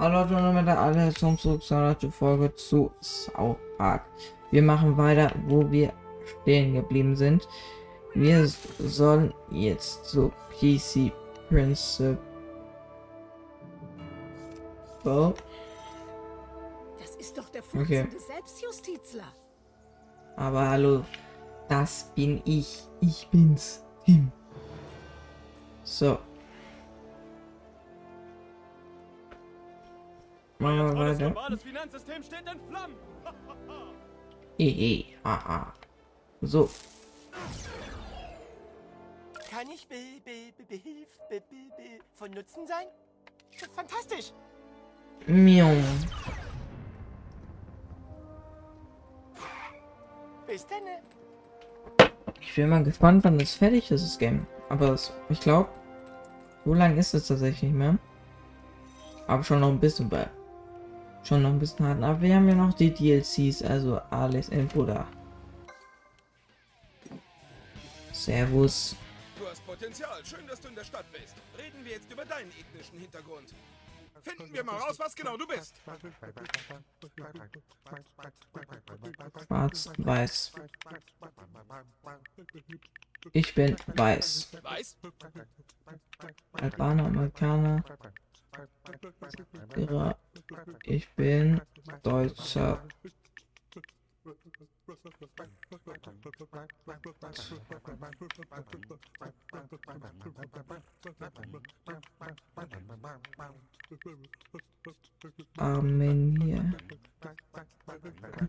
Hallo Leute und damit alle zum zurück zu einer Folge zu South Park. Wir machen weiter, wo wir stehen geblieben sind. Wir sollen jetzt zu PC Principal. Das ist doch der Okay. Selbstjustizler. Aber hallo, das bin ich. Ich bin's. Tim. So. Machen wir Tolles weiter. globales Finanzsystem steht in Flammen. Ehe, haha. So, Kann ich be, be, be, behilf, be, be, be, von Nutzen sein? Fantastisch! Miau. Bis dann. Ich bin mal gespannt, wann das fertig ist, das Game. Aber es, ich glaube, so lang ist es tatsächlich nicht mehr. Aber schon noch ein bisschen bei. Schon noch ein bisschen hart. Aber wir haben ja noch die DLCs, also alles Info da. Servus. Du hast Potenzial. Schön, dass du in der Stadt bist. Reden wir jetzt über deinen ethnischen Hintergrund. Finden wir mal raus, was genau du bist. Schwarz, weiß. Ich bin weiß. Weiß? Albaner, Amerikaner. Ich bin Deutscher. Armenier.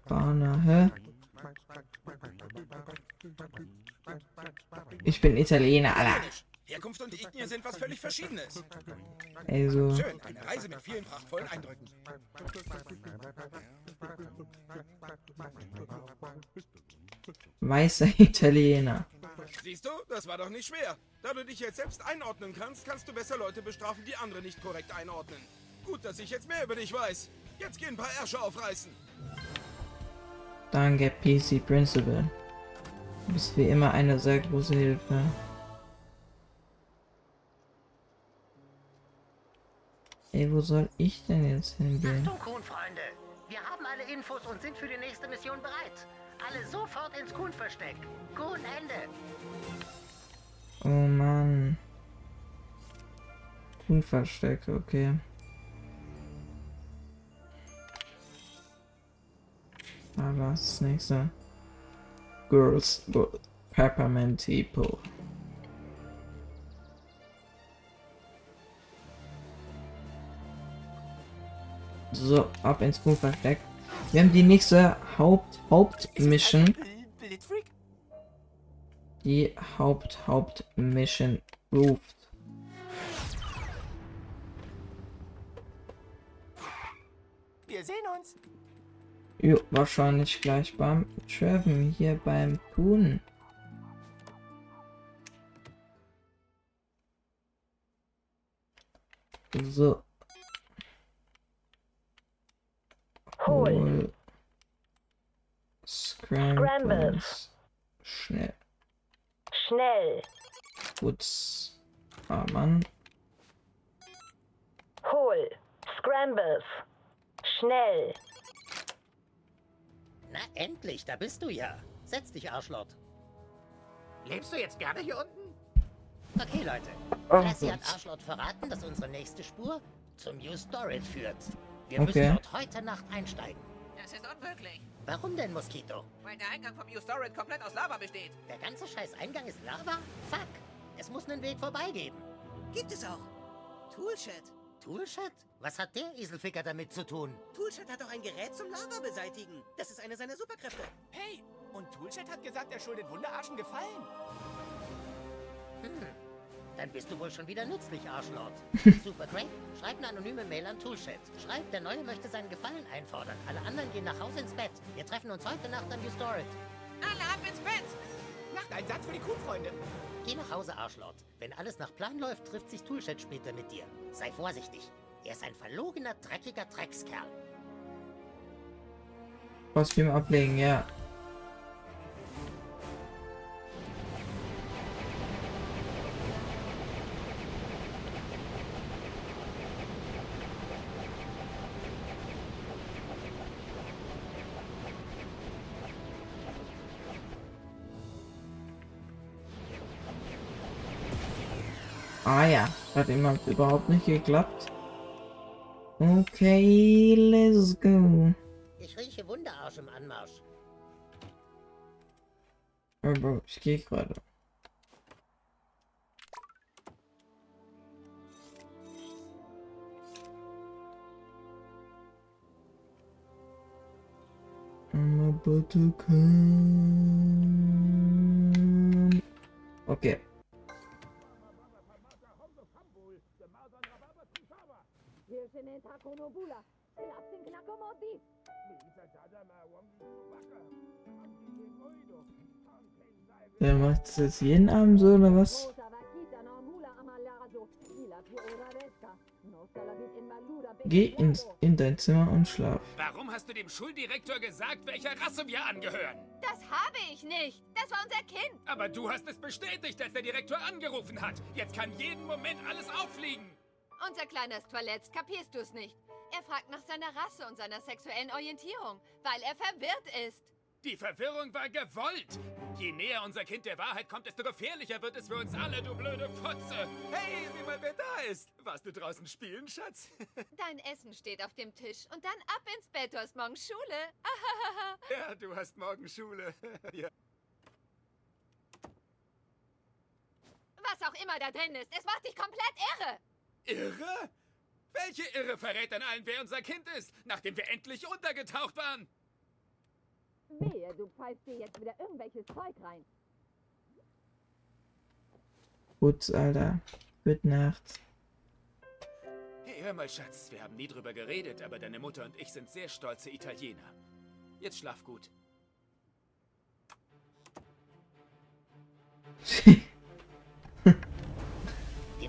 Albaner, hä? Ich bin Italiener, Alter. Herkunft und Ethnie sind was völlig Verschiedenes. Also, Schön, eine Reise mit vielen prachtvollen Eindrücken. weißer Italiener. Siehst du, das war doch nicht schwer. Da du dich jetzt selbst einordnen kannst, kannst du besser Leute bestrafen, die andere nicht korrekt einordnen. Gut, dass ich jetzt mehr über dich weiß. Jetzt geh ein paar Ärsche aufreißen. Danke, PC Principal. Du bist wie immer eine sehr große Hilfe. Ey, wo soll ich denn jetzt hingehen? Achtung, Kuhn-Freunde! Wir haben alle Infos und sind für die nächste Mission bereit. Alle sofort ins Kuhn-Versteck. Kuhn, Ende! Oh Mann. Unversteckt, okay. Ah, was ist das nächste? Girls, Peppermint People. So, ab ins Kuhversteck. Wir haben die nächste Haupt Hauptmission. Die Haupt Hauptmission ruft. Wir sehen uns. Jo, wahrscheinlich gleich beim Treffen hier beim Kuhn. So. Hol. Scrambles. Schnell. Schnell. Putz. Ah, Mann. Hol. Scrambles. Schnell. Na, endlich, da bist du ja. Setz dich, Arschlott. Lebst du jetzt gerne hier unten? Okay, Leute. Oh Lassie hat. Arschlott verraten, dass unsere nächste Spur zum New Storage führt. Wir Okay. müssen dort heute Nacht einsteigen. Das ist unmöglich, Warum denn, Mosquito? weil der Eingang vom U-Storage komplett aus Lava besteht. Der ganze scheiß Eingang ist Lava? Fuck! Es muss einen Weg vorbeigeben. Gibt es auch. Toolshed. Toolshed? Was hat der Eselficker damit zu tun? Toolshed hat doch ein Gerät zum Lava beseitigen. Das ist eine seiner Superkräfte. Hey, und Toolshed hat gesagt, er schuldet Wunderarschen Gefallen. Hm. Dann bist du wohl schon wieder nützlich, Arschlord. Super great. Schreib eine anonyme Mail an Toolshed. Schreib, der Neue möchte seinen Gefallen einfordern. Alle anderen gehen nach Hause ins Bett. Wir treffen uns heute Nacht an New Storage. Alle ab ins Bett! Nachteinsatz für die Kuhfreunde. Geh nach Hause, Arschlord. Wenn alles nach Plan läuft, trifft sich Toolshed später mit dir. Sei vorsichtig. Er ist ein verlogener, dreckiger Dreckskerl. Kostüm ablegen, ja. Ah ja, hat immer überhaupt nicht geklappt. Okay, let's go. Ich rieche Wunderarsch im Anmarsch. Aber ich gehe gerade. I'm about to come. Okay. Der macht das jetzt jeden Abend so oder was? Geh ins, in dein Zimmer und schlaf. Warum hast du dem Schuldirektor gesagt, welcher Rasse wir angehören? Das habe ich nicht. Das war unser Kind. Aber du hast es bestätigt, als der Direktor angerufen hat. Jetzt kann jeden Moment alles auffliegen. Unser kleiner ist verletzt, kapierst du es nicht? Er fragt nach seiner Rasse und seiner sexuellen Orientierung, weil er verwirrt ist. Die Verwirrung war gewollt. Je näher unser Kind der Wahrheit kommt, desto gefährlicher wird es für uns alle, du blöde Fotze. Hey, sieh mal, wer da ist. Warst du draußen spielen, Schatz? Dein Essen steht auf dem Tisch und dann ab ins Bett, du hast morgen Schule. ja, du hast morgen Schule. ja. Was auch immer da drin ist, es macht dich komplett irre. Irre? Welche Irre verrät denn allen, wer unser Kind ist, nachdem wir endlich untergetaucht waren? Wehe, du pfeifst dir jetzt wieder irgendwelches Zeug rein. Gut, Alter. Gute Nacht. Hey, hör mal, Schatz, wir haben nie drüber geredet, aber deine Mutter und ich sind sehr stolze Italiener. Jetzt schlaf gut.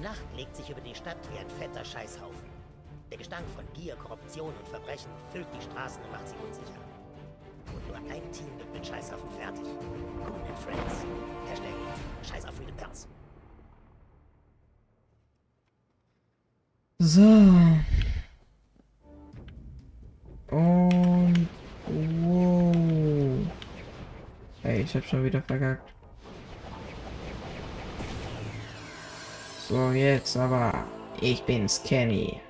Nacht legt sich über die Stadt wie ein fetter Scheißhaufen. Der Gestank von Gier, Korruption und Verbrechen füllt die Straßen und macht sie unsicher. Und nur ein Team wird mit Scheißhaufen fertig. Coon and Friends. Hashtag Scheiß auf Freedom Pals. So. Und. Wow. Ey, ich hab schon wieder verkackt. So, jetzt aber. Ich bin's, Kenny.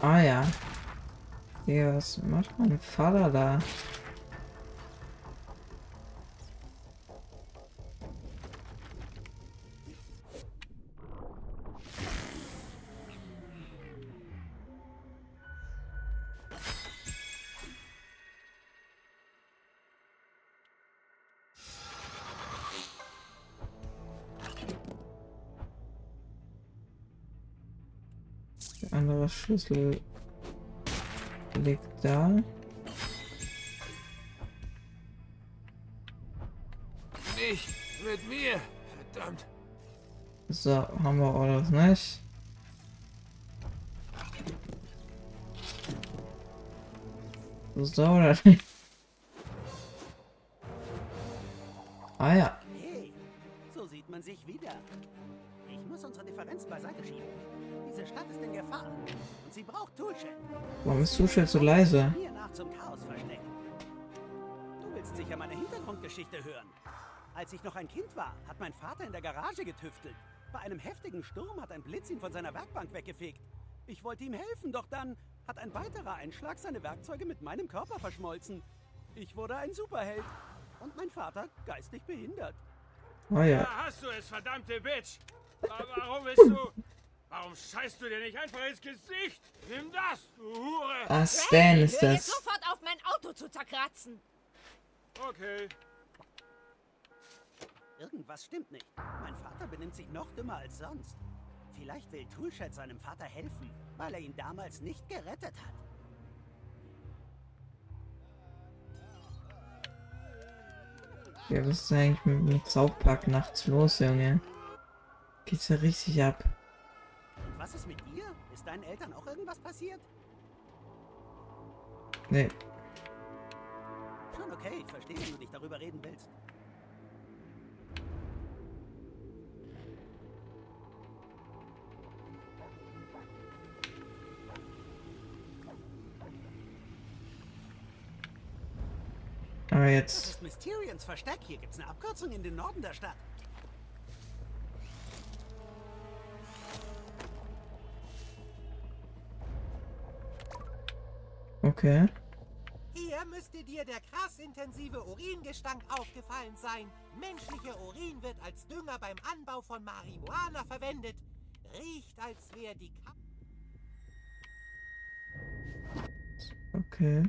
Ah ja. Ja, was macht mein Vater da? Schlüssel liegt da. Nicht mit mir, verdammt. So, haben wir alles nicht. So oder nicht? Ah ja. Zuschel so leise? Mir nach zum Chaos verstecken. Du willst sicher meine Hintergrundgeschichte hören. Als ich noch ein Kind war, hat mein Vater in der Garage getüftelt. Bei einem heftigen Sturm hat ein Blitz ihn von seiner Werkbank weggefegt. Ich wollte ihm helfen, doch dann hat ein weiterer Einschlag seine Werkzeuge mit meinem Körper verschmolzen. Ich wurde ein Superheld. Und mein Vater geistig behindert. Ah ja. Da hast du es, verdammte Bitch. Aber warum bist du... Warum scheißt du dir nicht einfach ins Gesicht? Nimm das, du Hure. Ah, Stan ist Hör jetzt das. sofort auf, mein Auto zu zerkratzen. Okay. Irgendwas stimmt nicht. Mein Vater benimmt sich noch dümmer als sonst. Vielleicht will Toolshed seinem Vater helfen, weil er ihn damals nicht gerettet hat. Ja, was ist eigentlich mit, mit South Park nachts los, Junge? Geht's ja richtig ab. Was ist mit dir? Ist deinen Eltern auch irgendwas passiert? Nee. Schon okay, ich verstehe, wenn du nicht darüber reden willst. Aber jetzt. Das ist Mysterians Versteck. Hier gibt's eine Abkürzung in den Norden der Stadt. Okay. Hier müsste dir der krass intensive Uringestank aufgefallen sein. Menschlicher Urin wird als Dünger beim Anbau von Marihuana verwendet. Riecht, als wäre die Ka Okay.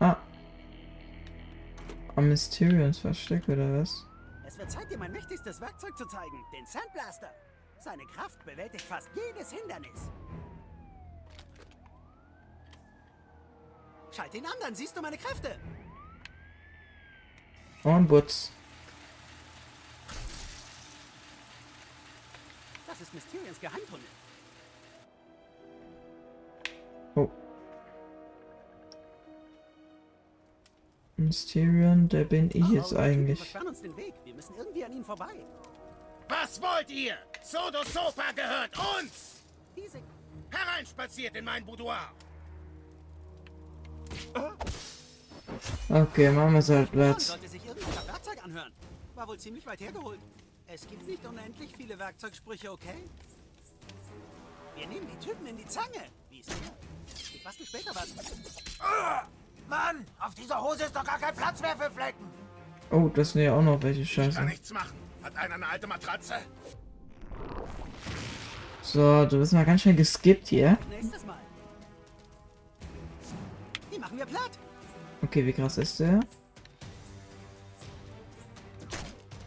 Ah. Am Mysterions Versteck oder was? Es wird Zeit, dir mein mächtigstes Werkzeug zu zeigen. Den Sandblaster. Seine Kraft bewältigt fast jedes Hindernis. Schalt ihn an, dann siehst du meine Kräfte. Und Butz. Das ist Mysterians Geheimtunnel. Oh. Mysterion, der bin ich jetzt eigentlich. versperren uns den Weg. Wir müssen irgendwie an ihnen vorbei. Was wollt ihr? Sodo Sofa gehört uns! Diese Hereinspaziert in mein Boudoir! Okay, machen wir halt Man Platz. sollte sich irgendwie nach Werkzeug anhören. War wohl ziemlich weit hergeholt. Es gibt nicht unendlich viele Werkzeugsprüche, okay? Wir nehmen die Typen in die Zange. Wie ist der? Ich bastel später was. Mann, auf dieser Hose ist doch gar kein Platz mehr für Flecken. Oh, das sind ja auch noch welche Kann Scheiße. nichts machen. Hat einer eine alte Matratze? So, du bist mal ganz schön geskippt hier. Nächstes Mal. Die machen wir platt. Okay, wie krass ist der?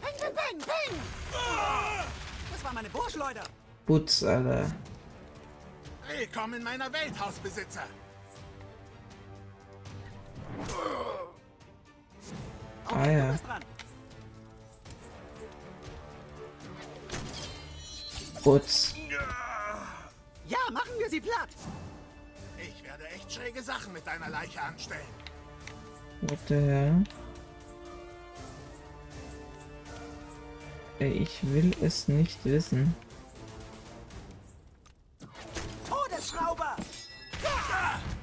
Peng, peng, peng, peng! Das war meine Burschleuder. Butz, Alter. Willkommen in meiner Welt, Hausbesitzer. Ah ja. Butz. Ja, machen wir sie platt. Ich werde echt schräge Sachen mit deiner Leiche anstellen. What the hell? Ey, Ich will es nicht wissen. Todesschrauber!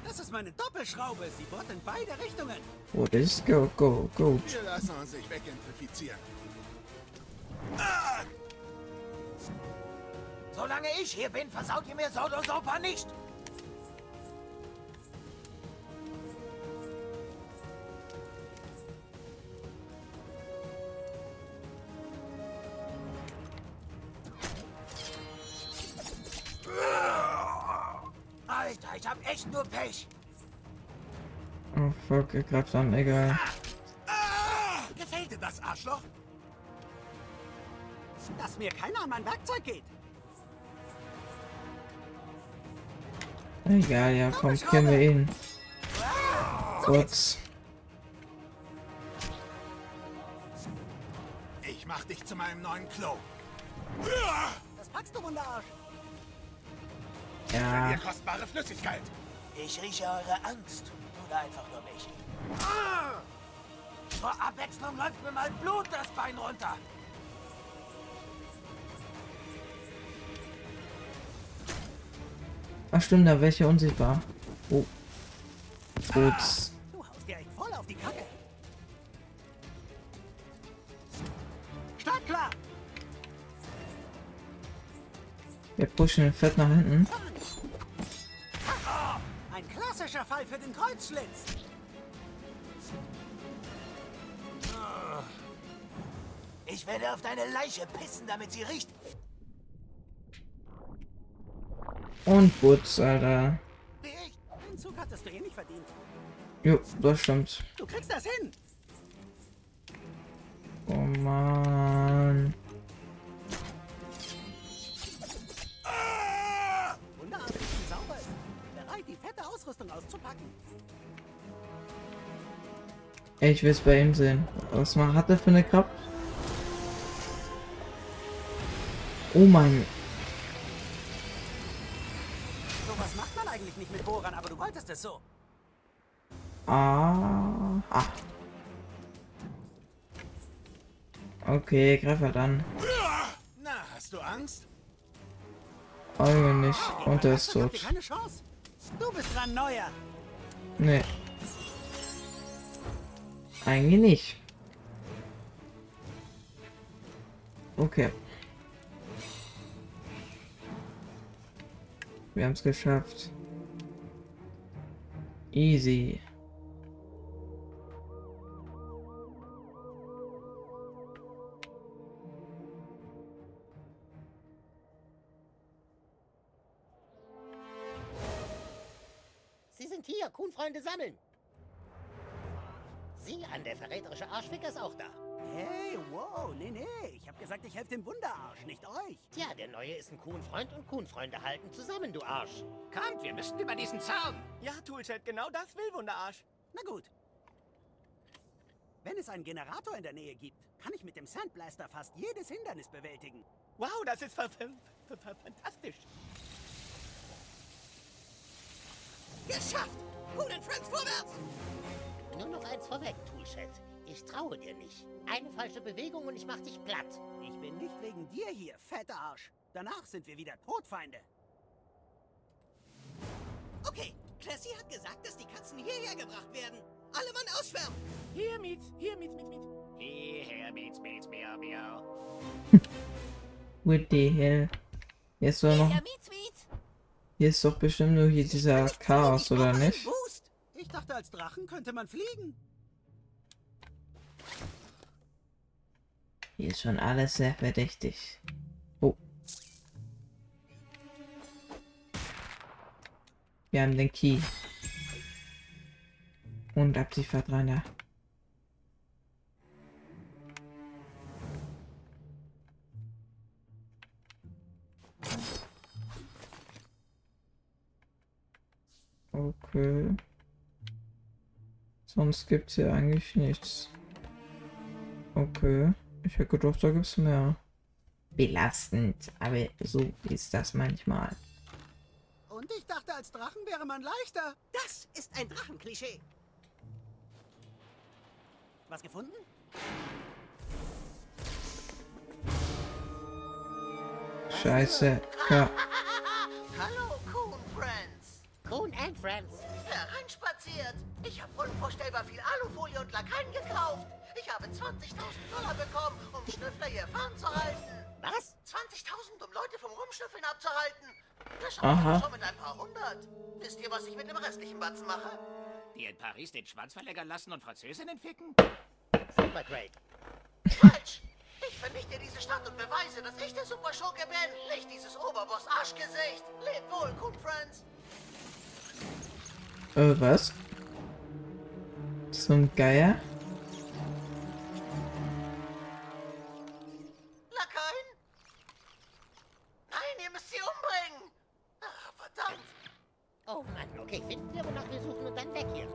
Das ist meine Doppelschraube. Sie bohrt in beide Richtungen. What is go, go, go. Wir lassen uns nicht weggentrifizieren. Solange ich hier bin, versaut ihr mir Sodo Sopa nicht. Alter, ich hab echt nur Pech. Oh fuck, er greift an, egal. Gefällt dir das Arschloch? Dass mir keiner an mein Werkzeug geht. Egal, ja, komm, kennen wir ihn. Butz. Ich mach dich zu meinem neuen Klo. Das packst du, Wunderarsch. Ja, Ihr kostbare Flüssigkeit. Ich rieche eure Angst. Oder einfach nur mich. Zur Abwechslung läuft mir mal Blut das Bein runter. ach stimmt, da welche unsichtbar. Oh. Butz. Du haust dir echt voll auf die Kacke. Startklar! Wir pushen den Fett nach hinten. Klassischer Fall für den Kreuzschlitz. Ich werde auf deine Leiche pissen, damit sie riecht. Und Butz, Alter. Den Zug hattest du eh nicht verdient. Jo, das stimmt. Du kriegst das hin. Oh man. Ausrüstung auszupacken. Ich will es bei ihm sehen. Was man hat er für eine Kraft? Oh mein. Sowas macht man eigentlich nicht mit Bohrern, aber du wolltest es so. Ah. ah. Okay, greif halt an. Na, hast du Angst? Eigentlich. Und er ist tot. keine Chance. Du bist dran, Neuer. Nee. Eigentlich nicht. Okay. Wir haben es geschafft. Easy. Kuhnfreunde sammeln. Sie an, der verräterische Arschficker ist auch da. Hey, wow, nee, nee. Ich hab gesagt, ich helfe dem Wunderarsch, nicht euch. Tja, der Neue ist ein Kuhnfreund und Kuhnfreunde halten zusammen, du Arsch. Kommt, wir müssen über diesen Zaun. Ja, Toolchat, genau das will Wunderarsch. Na gut. Wenn es einen Generator in der Nähe gibt, kann ich mit dem Sandblaster fast jedes Hindernis bewältigen. Wow, das ist fantastisch. Geschafft! Kuhn Friends vorwärts! Nur noch eins vorweg, Toolchat. Ich traue dir nicht. Eine falsche Bewegung und ich mach dich platt. Ich bin nicht wegen dir hier, fetter Arsch. Danach sind wir wieder Todfeinde. Okay, Classy hat gesagt, dass die Katzen hierher gebracht werden. Alle Mann ausschwärmen. Hier, Mietz, hier, Mietz, Mietz, Mietz. Hierher, Mietz, Mietz, miau, miau. What the hell? Hier ist doch noch. Mietz, Mietz. Hier ist doch bestimmt nur hier dieser Chaos, oder nicht? Ich dachte, als Drachen könnte man fliegen. Hier ist schon alles sehr verdächtig. Oh. Wir haben den Key. Und Abziehvertreter. Okay. Sonst gibt's hier eigentlich nichts. Okay. Ich hätte gedacht, da gibt's mehr. Belastend, aber so ist das manchmal. Und ich dachte, als Drachen wäre man leichter. Das ist ein Drachenklischee. Was gefunden? Scheiße. Coon Kuhn and Friends. Hereinspaziert. Ich habe unvorstellbar viel Alufolie und Lakaien gekauft. Ich habe 20.000 Dollar bekommen, um Schnüffler hier fernzuhalten. Was? 20.000, um Leute vom Rumschnüffeln abzuhalten. Das schaffe schon mit ein paar hundert. Wisst ihr, was ich mit dem restlichen Batzen mache? Die in Paris den Schwanz verlängern lassen und Französinnen ficken? Super great. Falsch. Ich vernichte diese Stadt und beweise, dass ich der Superschurke bin. Nicht dieses Oberboss-Arschgesicht. Lebt wohl, Coon Friends. Äh, was? Zum Geier? Lakaien? Nein, ihr müsst sie umbringen. Ah, verdammt. Oh Mann, okay, finden wir, wonach wir suchen und dann weg hier.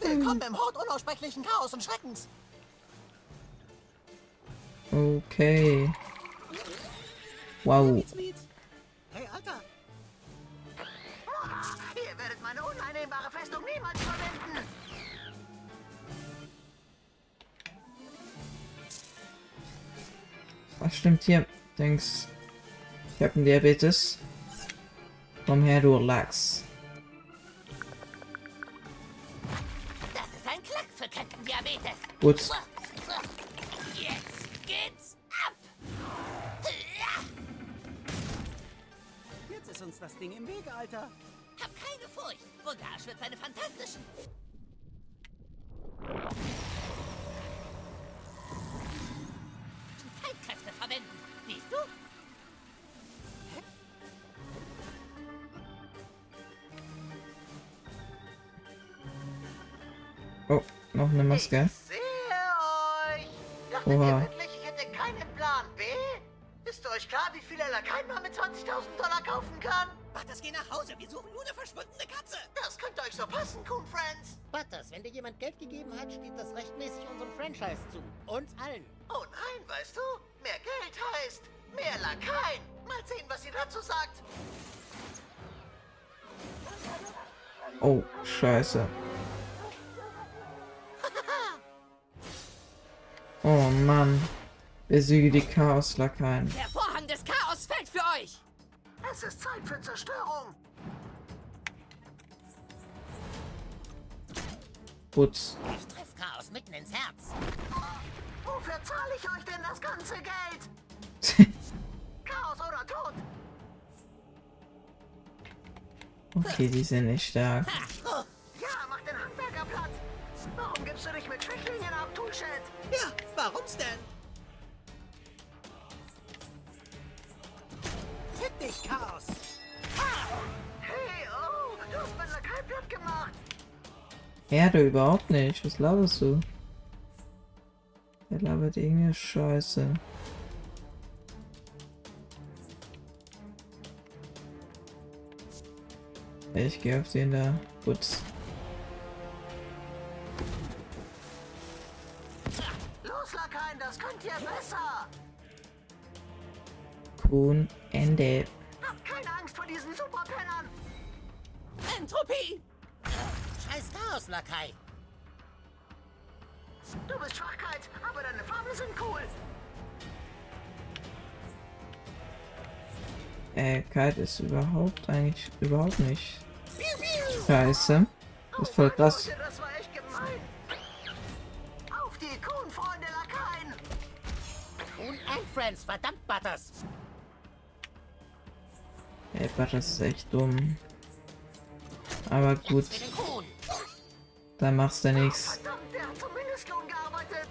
Willkommen im Hort unaussprechlichen Chaos und Schreckens. Okay. Wow. Meine uneinnehmbare Festung niemals verwenden. Was stimmt hier? Denkst. Ich hab einen Diabetes. Komm her, du Lachs. Das ist ein Klack für Kettendiabetes. Gut. Jetzt geht's ab. Jetzt ist uns das Ding im Weg, Alter. Furcht. Wunderarsch wird seine fantastischen. Zeitkräfte verwenden. Siehst du? Oh, noch eine Maske. Ich sehe euch. Dachtet Oha. ihr wirklich, ich hätte keinen Plan B? Ist euch klar, wie viele Lakaien man mit 20.000 Dollar kaufen kann? Butters, geh nach Hause. Wir suchen nur eine verschwundene Katze. Das könnte euch so passen, Coon Friends. Butters, wenn dir jemand Geld gegeben hat, steht das rechtmäßig unserem Franchise zu. Uns allen. Oh nein, weißt du? Mehr Geld heißt mehr Lakaien. Mal sehen, was ihr dazu sagt. Oh, scheiße. Oh Mann. Besiege die Chaos-Lakaien. Der Es ist Zeit für Zerstörung. Putz. Ich treff Chaos mitten ins Herz. Wofür zahle ich euch denn das ganze Geld? Chaos oder Tod? Okay, die sind nicht stark. Ja, mach den Handwerker platt. Warum gibst du dich mit Schwächlingen ab, Toolshed? Ja, warum's denn? Fick dich, Chaos! Hey, oh, du hast mein Lakai platt gemacht. Du überhaupt nicht. Was laberst du? Der labert irgendeine Scheiße. Ich gehe auf den da. Putz. Los, Lakaien, das könnt ihr besser. Kuhn, Ende. Habt keine Angst vor diesen Superpennern. Entropie! Scheiß Chaos-Lakai. Du bist Schwachkeit, aber deine Farben sind cool. Äh, kalt ist überhaupt eigentlich überhaupt nicht. Scheiße. Das ist voll krass. Leute, das war echt gemein. Auf die Kuhn, Freunde Lakaien. Und ein Friends, verdammt Butters. Butter, das ist echt dumm. Aber gut, da machst du nichts. Verdammt, der hat zum Mindestlohn gearbeitet.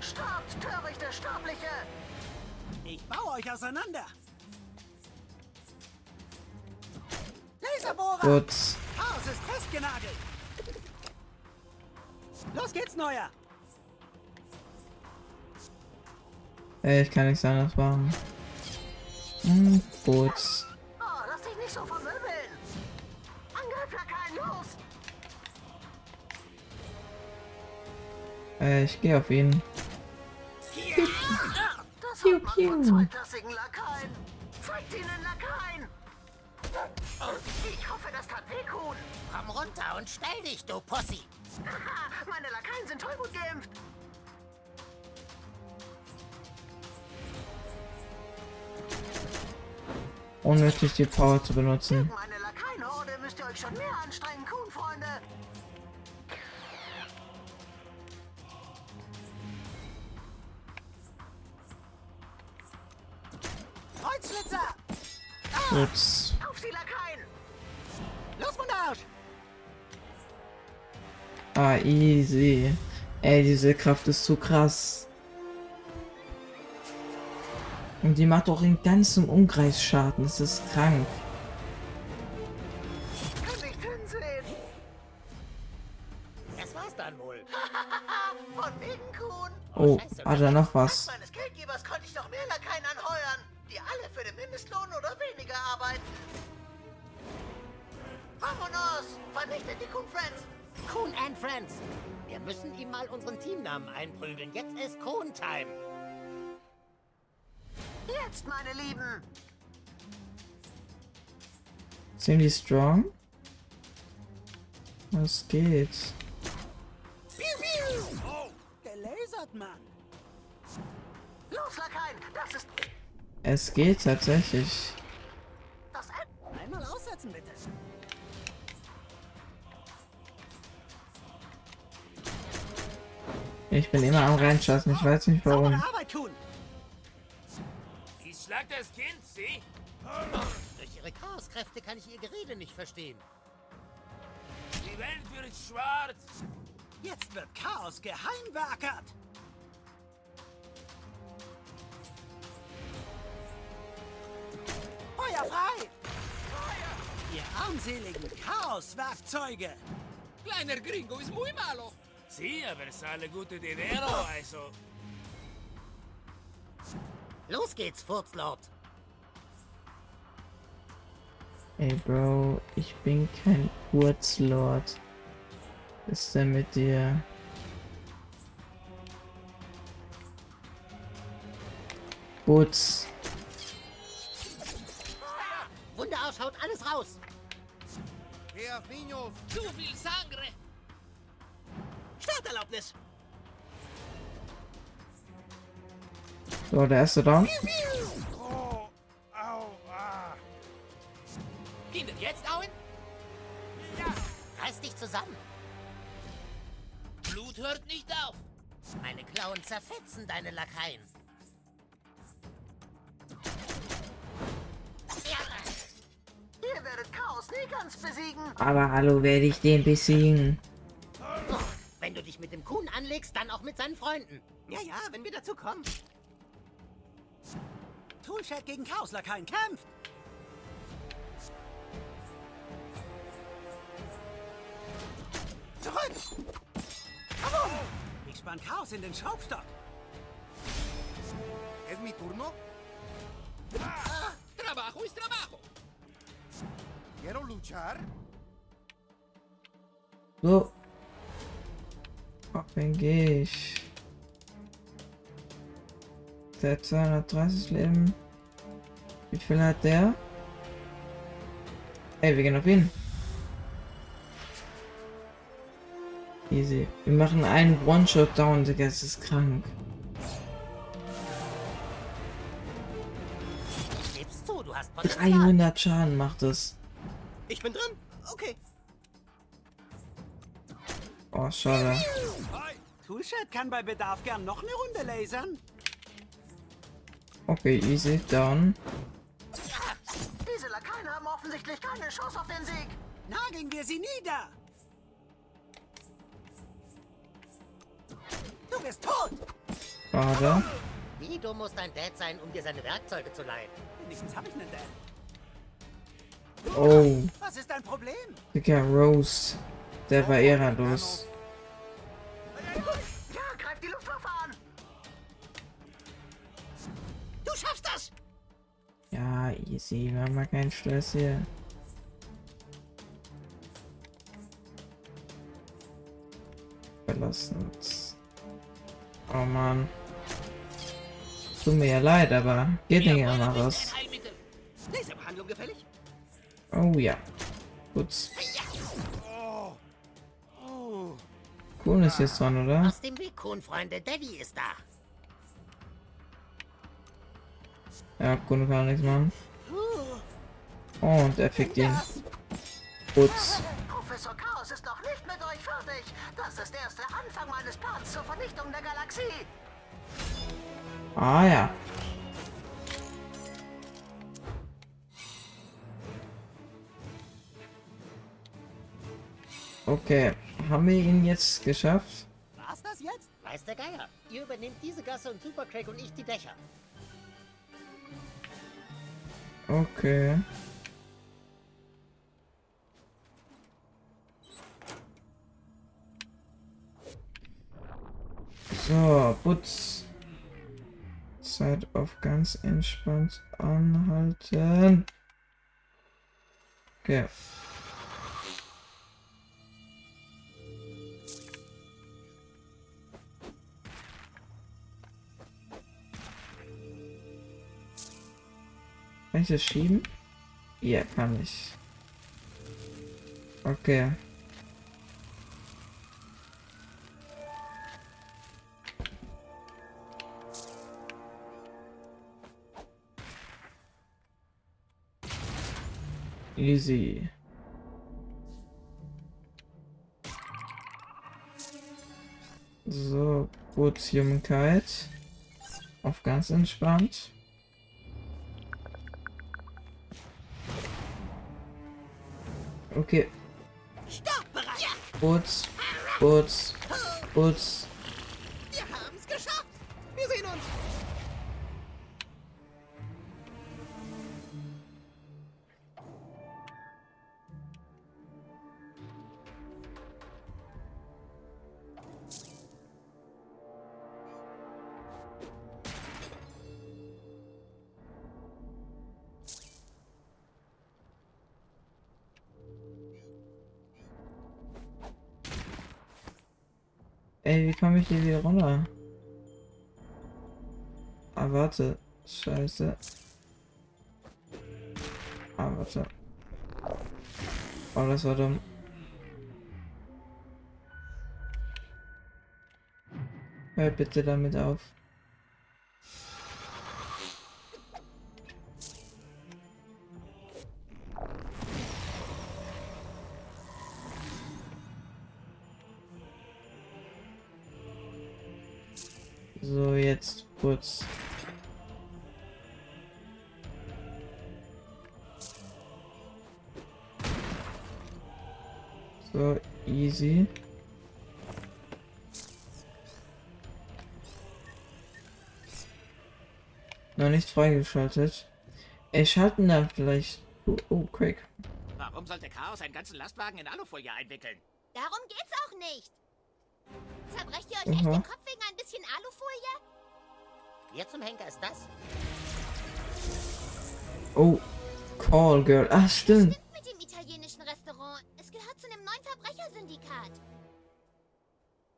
Starbt, törichte Sterbliche. Ich baue euch auseinander! Laserbohrer! Putz. Chaos ist festgenagelt! Los geht's, Neuer! Ey, ich kann nichts anderes machen. Hm, Putz. Oh, lass dich nicht so vermöbeln. Angreif Lakaien, los. Äh, ich gehe auf ihn. Das hat man von zweiklassigen Lakaien. Zeigt ihnen Lakaien. Ich hoffe, das tat weh, Kuhn. Komm runter und stell dich, du Pussy. Meine Lakaien sind toll gut geimpft. Unnötig die Power zu benutzen. Arsch! Ah, easy. Ey, diese Kraft ist zu krass. Und die macht auch in ganzem Umkreis Schaden. Das ist krank. Kann nicht hinsehen. Das war's dann wohl. Von wegen, Kuhn. Oh, Scheiße, hat er noch was? Meines Geldgebers konnte ich noch mehr Lakaien anheuern, die alle für den Mindestlohn oder weniger arbeiten. Vamonos! Vernichtet die Kuhn Friends! Kuhn and Friends. Wir müssen ihm mal unseren Teamnamen einprügeln. Jetzt ist Kuhn-Time. Jetzt, meine Lieben! Ziemlich strong. Was geht? Gelasert, Mann! Los, Lakaien! Das ist Es geht tatsächlich. das Ende. Einmal aussetzen, bitte! Ich bin immer am reinschassen. Ich weiß nicht warum. Schlag das Kind, sie? Durch ihre Chaoskräfte kann ich ihr Gerede nicht verstehen. Die Welt wird schwarz. Jetzt wird Chaos geheimwerkert! Feuer frei! Ihr armseligen Chaoswerkzeuge! Kleiner Gringo ist muy malo! Sí, aber sale gute dinero, also. Los geht's, Furzlord. Ey, Bro, ich bin kein Kurzlord. Was ist denn mit dir? Putz. Wunderarsch haut alles raus. Zu viel Sangre! Starterlaubnis! So, der erste down. Jetzt, Owen? Reiß dich zusammen. Blut hört nicht auf. Meine Klauen zerfetzen deine Lakaien. Ihr werdet Chaos nie ganz besiegen. Aber hallo, werde ich den besiegen? Wenn du dich mit dem Kuhn anlegst, dann auch mit seinen Freunden. Ja, ja, wenn wir dazu kommen. Toolshed gegen Chaoslakaien kämpft! Zurück! Warum? Ich spann Chaos in den Schraubstock. ¿Es mi turno? Ah, trabajo ist trabajo. ¿Quiero luchar? So. Auf ich? Der hat 230 Leben. Wie viel hat der? Ey, wir gehen auf ihn. Easy. Wir machen einen One-Shot down, Digga, das ist krank. Zu, du hast Potenzial. 300 Schaden macht es. Ich bin drin. Okay. Oh, schade. Toolshed kann bei Bedarf gern noch eine Runde lasern. Okay, easy, down. Diese Lakaien haben offensichtlich keine Chance auf den Sieg. Nageln wir sie nieder. Du bist tot. Schade. Wie dumm muss dein Dad sein, um dir seine Werkzeuge zu leihen? Wenigstens habe ich einen Dad. Oh, Was ist dein Problem? Digga, Rose. Der war ehrenlos. Das. Ja, easy, wir haben mal keinen Stress hier. Verlassen uns. Oh Mann. Tut mir ja leid, aber geht nicht immer gefällig? Oh ja. Gut. Cool ist jetzt dran, oder? Aus dem Weg, Kuhn, Freunde. Daddy ist da. Ja, Kunde kann nichts machen. Und er fickt ihn. Putz. Professor Chaos ist noch nicht mit euch fertig. Das ist erst der Anfang meines Plans zur Vernichtung der Galaxie. Ah ja. Okay, haben wir ihn jetzt geschafft? War's das jetzt? Weiß der Geier. Ihr übernehmt diese Gasse und Supercrack und ich die Dächer. Okay. So, Putz. Zeit auf ganz entspannt anhalten. Okay. Ich das schieben? Ja, kann ich. Okay. Easy. So, Bootshumkeit. Auf ganz entspannt. Okay. Stopp, bereit. Boots. Hier wieder runter? Ah, warte. Scheiße. Ah, warte. Oh, das war dumm. Hör bitte damit auf. So, easy. Noch nicht freigeschaltet. Ey, schalten da vielleicht. Oh, oh, Craig. Warum sollte Chaos einen ganzen Lastwagen in Alufolie einwickeln? Darum geht's auch nicht. Zerbrecht ihr euch echt Aha. den Kopf wegen ein bisschen Alufolie? Wer zum Henker ist das? Oh, Call Girl. Ah, stimmt. Neuen Verbrechersyndikat.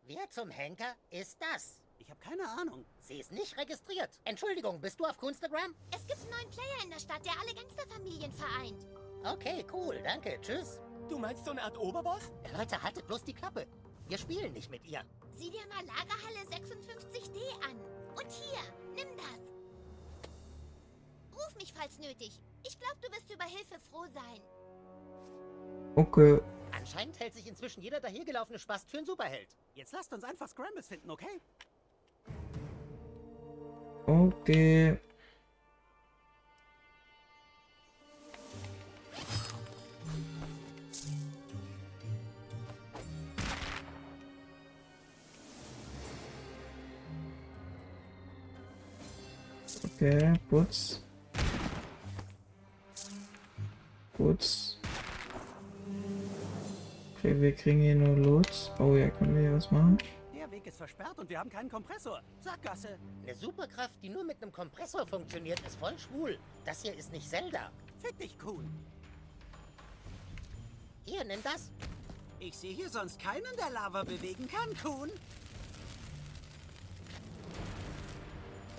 Wer zum Henker ist das? Ich habe keine Ahnung. Sie ist nicht registriert. Entschuldigung, bist du auf Kunstagram? Es gibt einen neuen Player in der Stadt, der alle Gangsterfamilien vereint. Okay, cool, danke, tschüss. Du meinst so eine Art Oberboss? Leute, haltet bloß die Klappe. Wir spielen nicht mit ihr. Sieh dir mal Lagerhalle 56D an. Und hier, nimm das. Ruf mich, falls nötig. Ich glaube, du wirst über Hilfe froh sein. Okay. Anscheinend hält sich inzwischen jeder dahergelaufene Spast für einen Superheld. Jetzt lasst uns einfach Scrambles finden, okay? Okay. Okay, Putz. Putz. Okay, wir kriegen hier nur Loot. Oh ja, können wir hier was machen? Der Weg ist versperrt und wir haben keinen Kompressor. Sackgasse. Eine Superkraft, die nur mit einem Kompressor funktioniert, ist voll schwul. Das hier ist nicht Zelda. Fick dich, Kuhn. Hier, nimm das. Ich sehe hier sonst keinen, der Lava bewegen kann, Kuhn.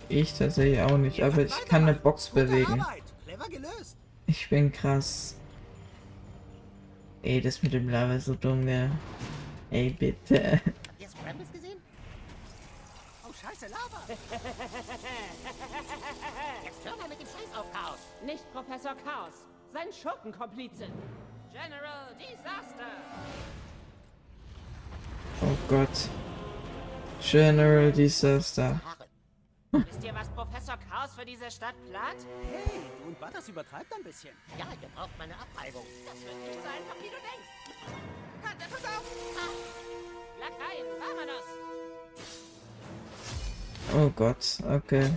Ich tatsächlich auch nicht, aber ich kann eine Box bewegen. Ich bin krass. Ey, das mit dem Lava ist so dumm, ja. Ey, bitte. Habt ihr Scrambles gesehen? Oh, scheiße, Lava. Jetzt hör mal mit dem Scheiß auf, Chaos. Nicht Professor Chaos, sein Schurkenkomplize. General Disaster. Oh Gott. General Disaster. Wisst ihr, was Professor Chaos für diese Stadt plant? Hey, du und Butters übertreibt ein bisschen. Ja, ihr braucht meine Abreibung. Das wird nicht so einfach, wie du denkst. Kante, pass auf! Lakaien, vámonos! Oh Gott, okay.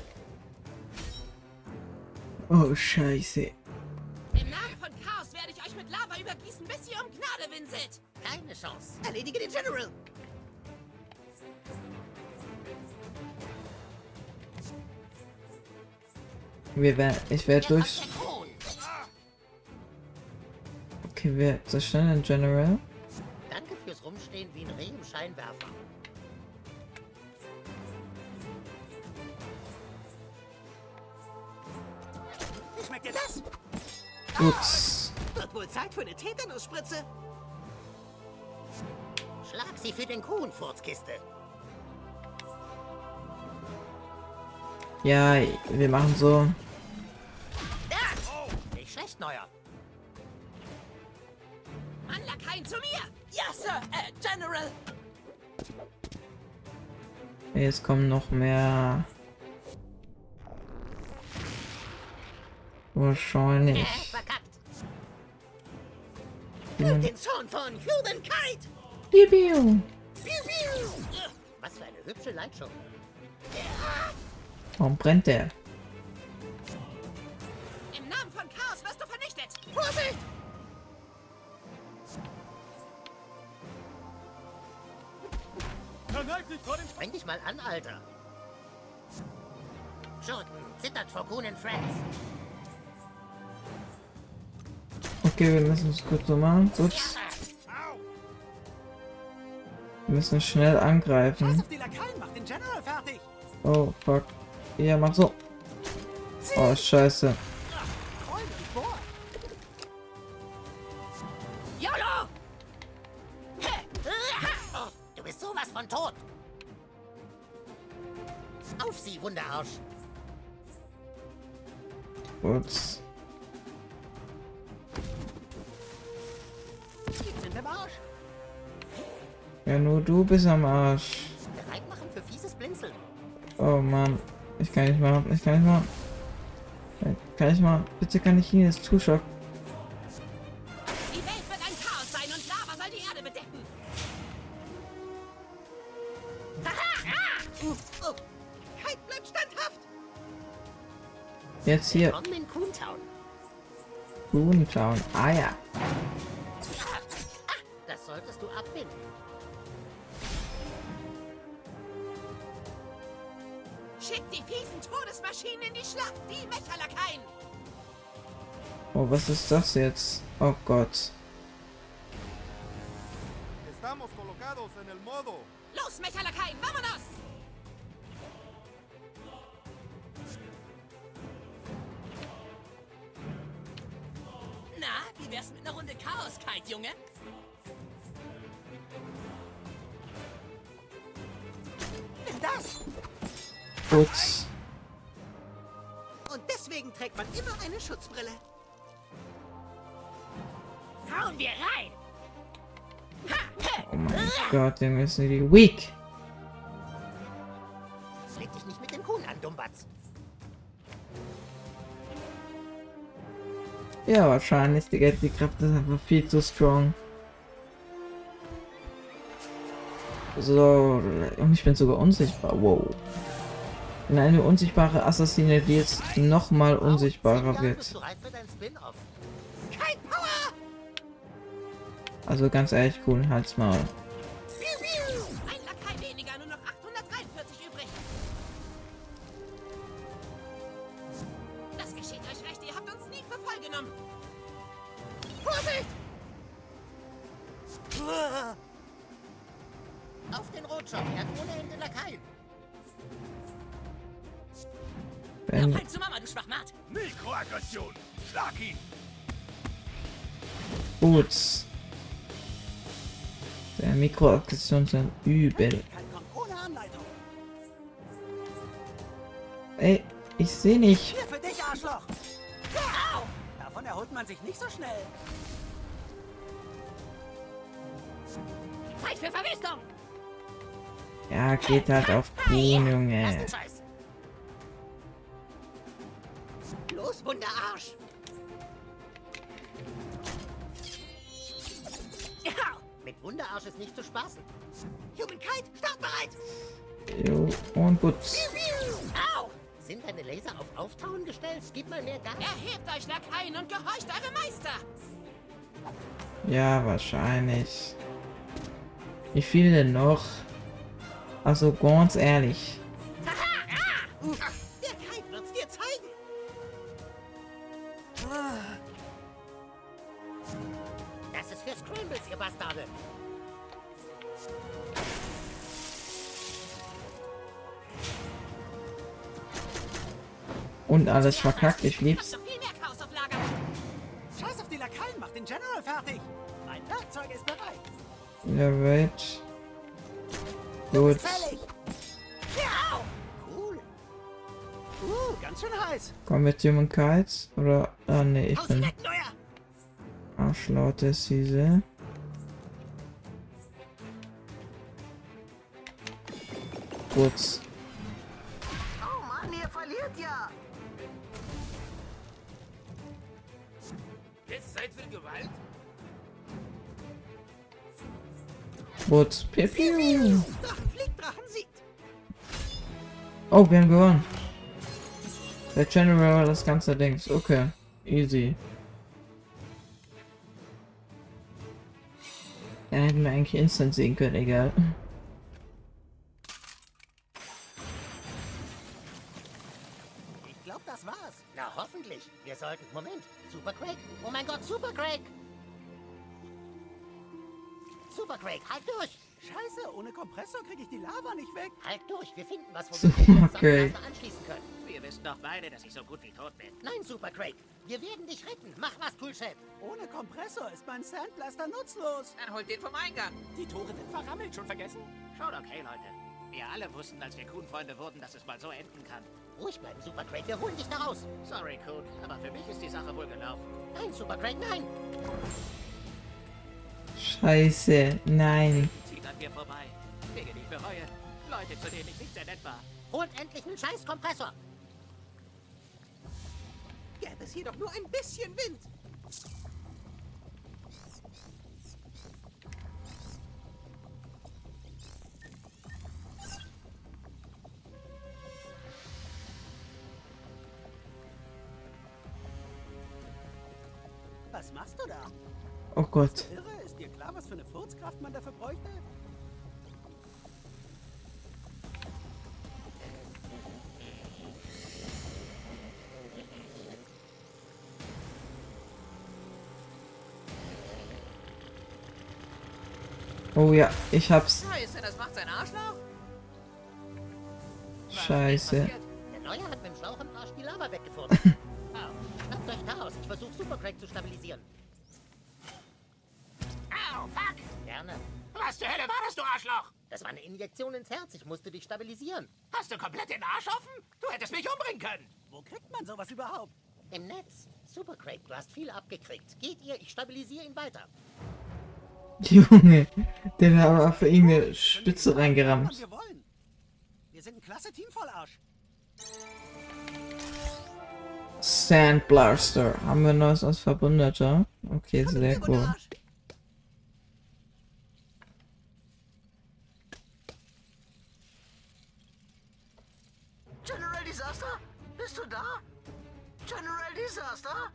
Oh Scheiße. Im Namen von Chaos werde ich euch mit Lava übergießen, bis ihr um Gnade winselt. Keine Chance. Erledige den General. Wir werden, ich werde durch. Okay, wir zerstören den General. Danke fürs Rumstehen wie ein Reh im Scheinwerfer. Schmeckt dir das? Gut. Wird wohl Zeit für eine Tetanusspritze. Schlag sie für den Kuhn, Furzkiste. Ja, wir machen so. Nicht schlecht, Neuer. Mann, Lakaien zu mir! Ja, Sir, äh, General! Jetzt kommen noch mehr. Äh, Wahrscheinlich. verkackt. Hm. Den Zorn von Humankind! Piu, piu. Piu, piu! Was für eine hübsche Lightshow. Warum brennt der? Im Namen von Chaos wirst du vernichtet! Vorsicht! Spreng dich mal an, Alter. Schurken, zittert vor Kuhn Friends. Okay, wir müssen es kurz so machen. Gut. Wir müssen schnell angreifen. Oh, fuck. Ja, mach so. Oh, scheiße. Du bist sowas von tot. Auf sie, Wunderarsch. Arsch. Ja, nur du bist am Arsch. Bereit machen für fieses Blinzeln. Oh Mann. Ich kann nicht mal. Ich kann nicht mal. Kann ich mal. Bitte kann ich ihn jetzt zuschauen. Die Welt wird ein Chaos sein und Lava soll die Erde bedecken. Haha! Ah! Oh. Kite bleibt standhaft. Jetzt hier. Willkommen in Coontown. Ah ja. Was ist das jetzt? Oh Gott. Estamos colocados en el modo. Los Mechalakaien, vámonos! Na, wie wär's mit einer Runde Chaos Kite, Junge? Nimm das! Putz. Und deswegen trägt man immer eine Schutzbrille. Hauen wir rein! Oh mein Gott, wir müssen die weak. Leg dich nicht mit dem Kuhn an, Dummbatz. Ja, wahrscheinlich, Digga, die Kraft ist einfach viel zu strong. So, und ich bin sogar unsichtbar. Wow. Und eine unsichtbare Assassine, die jetzt nochmal unsichtbarer wird. Also ganz ehrlich, cool, halt's Mikroaggression sind übel. Ey, ich sehe nicht. Hier für dich, Arschloch. Davon erholt man sich nicht so schnell. Zeit für Verwüstung! Ja, geht halt auf Junge. den Scheiß! Los, Wunderarsch. Wunderarsch ist nicht zu spaßen. Human Kite, startbereit! Jo, und Boots. Au! Sind deine Laser auf Auftauen gestellt? Gib mal mehr Gas. Erhebt euch, Lakaien, und gehorcht eure Meister! Ja, wahrscheinlich. Wie viel denn noch? Also ganz ehrlich. Der Kite Und alles verkackt, ich lieb's. Scheiß auf die Lakaien, mach den General fertig. Mein Werkzeug ist bereit. Ja, wait. Gut. Fällig. Ja! Cool. Uh, ganz schön heiß. Wir zu Human Kites? Oder. Ah, nee, ich bin Neuer! Arschlaute Siese. Gut. Gut. Piu, piu. Oh, wir haben gewonnen. Der General war das ganze Dings. Okay. Easy. Ja, hätten wir eigentlich instant sehen können, egal. Ich glaube, das war's. Na, hoffentlich. Wir sollten... Moment. Super Craig. Oh mein Gott, Super Craig. Super Craig, halt durch. Scheiße, ohne Kompressor kriege ich die Lava nicht weg. Halt durch. Wir finden was, wo Super wir. Sandblaster anschließen können. Wir wissen doch beide, dass ich so gut wie tot bin. Nein, Super Craig. Wir werden dich retten. Mach was, Toolshed. Ohne Kompressor ist mein Sandblaster nutzlos. Dann holt den vom Eingang. Die Tore sind verrammelt, schon vergessen? Schon okay, Leute. Wir alle wussten, als wir Kuhn-Freunde wurden, dass es mal so enden kann. Ruhig bleiben, Super Craig. Wir holen dich da raus. Sorry, Kuhn, aber für mich ist die Sache wohl gelaufen. Nein, Super Craig, nein. Scheiße. Nein. Zieht an mir vorbei. Dinge, die ich bereue. Leute, zu denen ich nicht sehr nett war. Holt endlich einen scheiß Kompressor. Gäbe es hier doch nur ein bisschen Wind. Was machst du da? Oh Gott. Dafür bräuchte? Oh ja, ich hab's. Scheiße, das macht sein Arschloch? Scheiße. Der Neue hat mit dem Schlauch im Arsch die Lava weggefunden. Au, schnappt euch Chaos. Ich versuche Supercrack zu stabilisieren. Au, fuck! Gerne. Was zur Hölle war das, du Arschloch? Das war eine Injektion ins Herz. Ich musste dich stabilisieren. Hast du komplett den Arsch offen? Du hättest mich umbringen können. Wo kriegt man sowas überhaupt? Im Netz. Supercrack, du hast viel abgekriegt. Geht ihr, ich stabilisiere ihn weiter. Junge, der hat aber für ihn eine Spitze reingerammt. wir wollen. Wir sind ein klasse Team voll Arsch. Sandblaster. Haben wir Neues als Verbündeter? Okay, sehr cool. General Disaster? Bist du da? General Disaster?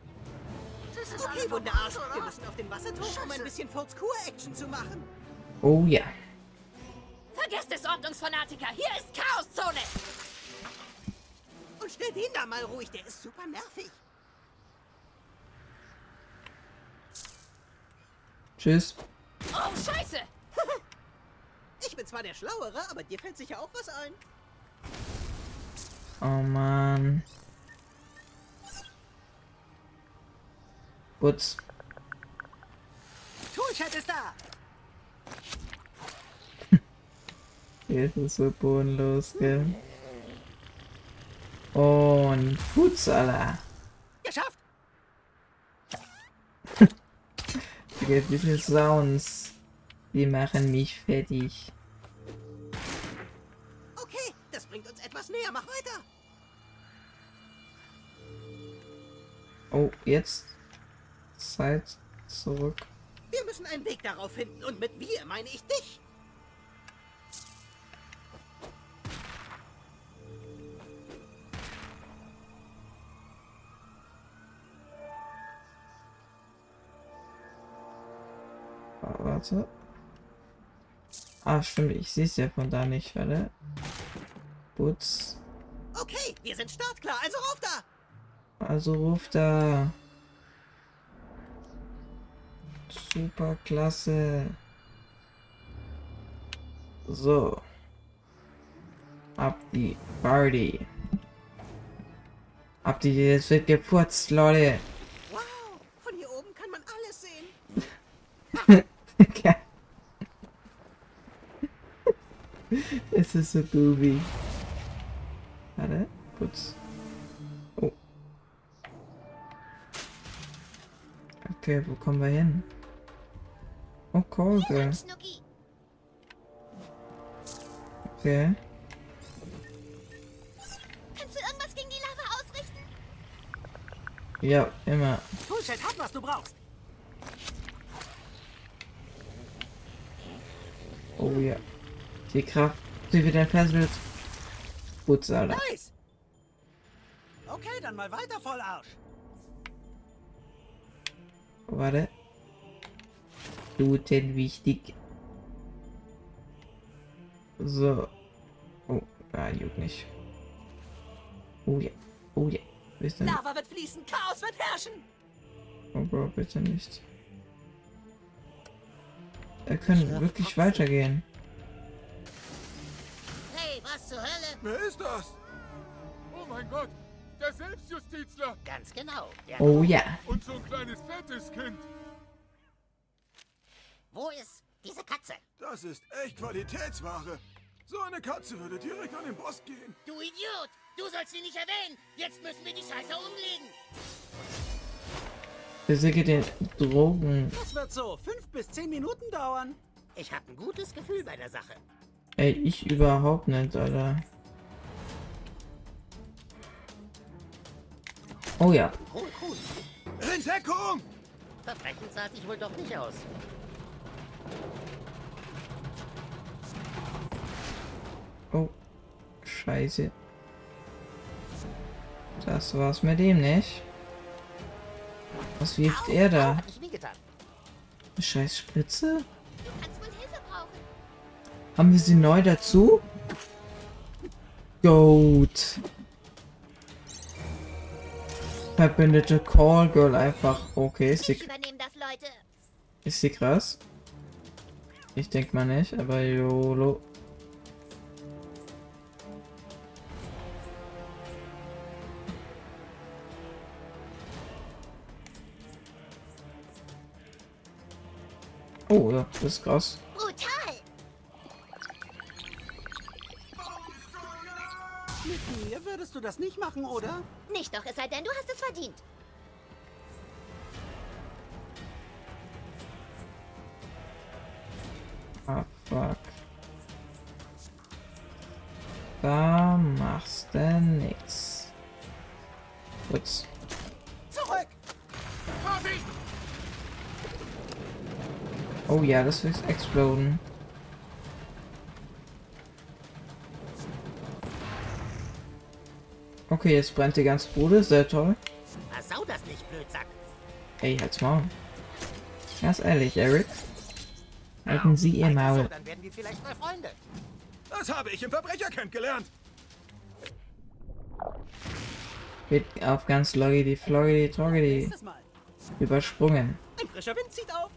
Sind alle Okay, Wunderarsch. Wir müssen auf den Wasserturm, um ein Scheiße. bisschen Furzkur-Action zu machen. Oh ja. Vergesst es, Ordnungsfanatiker. Hier ist Chaoszone. Und stell den da mal ruhig, der ist super nervig. Tschüss. Oh, Scheiße. Ich bin zwar der Schlauere, aber dir fällt sicher auch was ein. Oh Mann. Putz. Toolchat ist da. Hier ist so bodenlos, gell? Und Futsala. Geschafft. Digga, diese Sounds. Die machen mich fertig. Okay, das bringt uns etwas näher. Mach weiter. Oh, jetzt. Zeit zurück. Wir müssen einen Weg darauf finden. Und mit wir meine ich dich. Ah, warte. Ah, stimmt, ich sehe es ja von da nicht, warte. Putz. Okay, wir sind startklar. Also rauf da. Also ruft da. Super klasse. So. Ab die Party. Ab die, jetzt wird geputzt, Leute. Wow, von hier oben kann man alles sehen. Es ist so goofy. Warte, putz. Okay, wo kommen wir hin? Oh. Schnucki. Okay. Kannst du irgendwas gegen die Lava ausrichten? Ja, immer. Toolchat hat, was du brauchst. Oh ja. Die Kraft, die wird entfesselt. Putz, Alter. Nice. Okay, dann mal weiter voll Arsch. Warte. Looten wichtig. So. Oh, ah, juckt nicht. Oh ja. Oh ja. Bitte. Lava wird fließen. Chaos wird herrschen. Oh Bro, bitte nicht. Wir können wirklich weitergehen. Hey, was zur Hölle? Wer ist das? Oh mein Gott, der Selbstjustizler. Ganz genau. Der Oh ja. Und so ein kleines fettes Kind. Wo ist diese Katze? Das ist echt Qualitätsware. So eine Katze würde direkt an den Boss gehen. Du Idiot! Du sollst sie nicht erwähnen! Jetzt müssen wir die Scheiße umlegen! Besiege den Drogen. Das wird so fünf bis zehn Minuten dauern. Ich habe ein gutes Gefühl bei der Sache. Ey, ich überhaupt nicht, Alter. Oh ja. Entdeckung! Verbrechen zahlt sich wohl doch nicht aus. Oh. Scheiße. Das war's mit dem nicht. Was wirft er da? Eine scheiß Spritze? Du kannst wohl Hilfe brauchen. Haben wir sie neu dazu? Goat. Verbündete Call Girl einfach. Okay, ist sie, übernehme das, Leute. ist sie krass? Ich denke mal nicht, aber YOLO. Oh ja, das ist krass. Machen, oder? Nicht doch, es sei denn, du hast es verdient. Ah, fuck. Da machst du nix. Ups. Zurück! Vorsicht! Oh ja, das wird exploden. Okay, jetzt brennt die ganze Bude, sehr toll. Versau das nicht, Blödsack. Ey, halt's Maul. Ganz ehrlich, Eric. Halten Sie Ihr Maul. dann werden wir vielleicht mal Freunde. Das habe ich im Verbrechercamp gelernt. Wird auf ganz Loggedy Floggedy Troggedy Nächstes Mal. übersprungen. Ein frischer Wind zieht auf.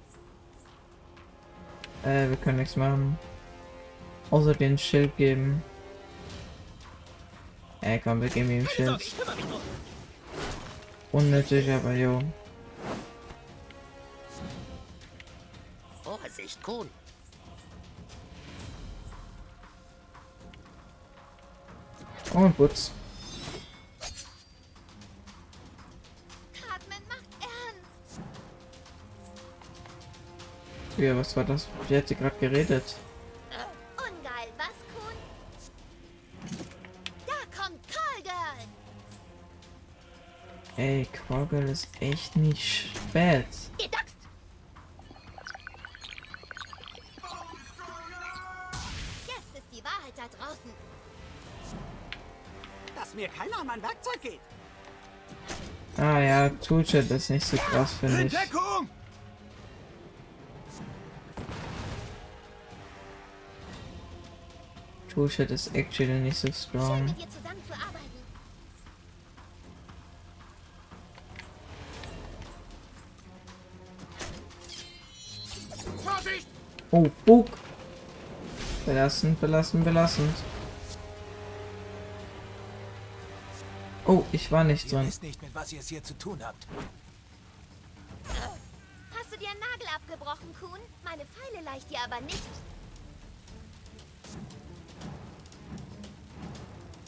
Äh, wir können nichts machen. Außer den Schild geben. Ey, komm, wir geben ihm Schild. Unnötig, aber jo. Vorsicht, Kuhn. Und Putz. Macht ernst. Ja, was war das? Wie hat sie gerade geredet? Ey, Quaggle ist echt nicht spät. Jetzt ist die Wahrheit da draußen. Dass mir keiner an mein Werkzeug geht. Ah ja, Toolchat ist nicht so krass, finde ich. Toolchat ist actually nicht so Schön, strong. Oh, Bug! Belastend, belastend, belastend. Oh, ich war nicht Ihr drin. wisst nicht, mit was ihr es hier zu tun habt. Hast du dir einen Nagel abgebrochen, Kuhn? Meine Pfeile leicht dir aber nicht.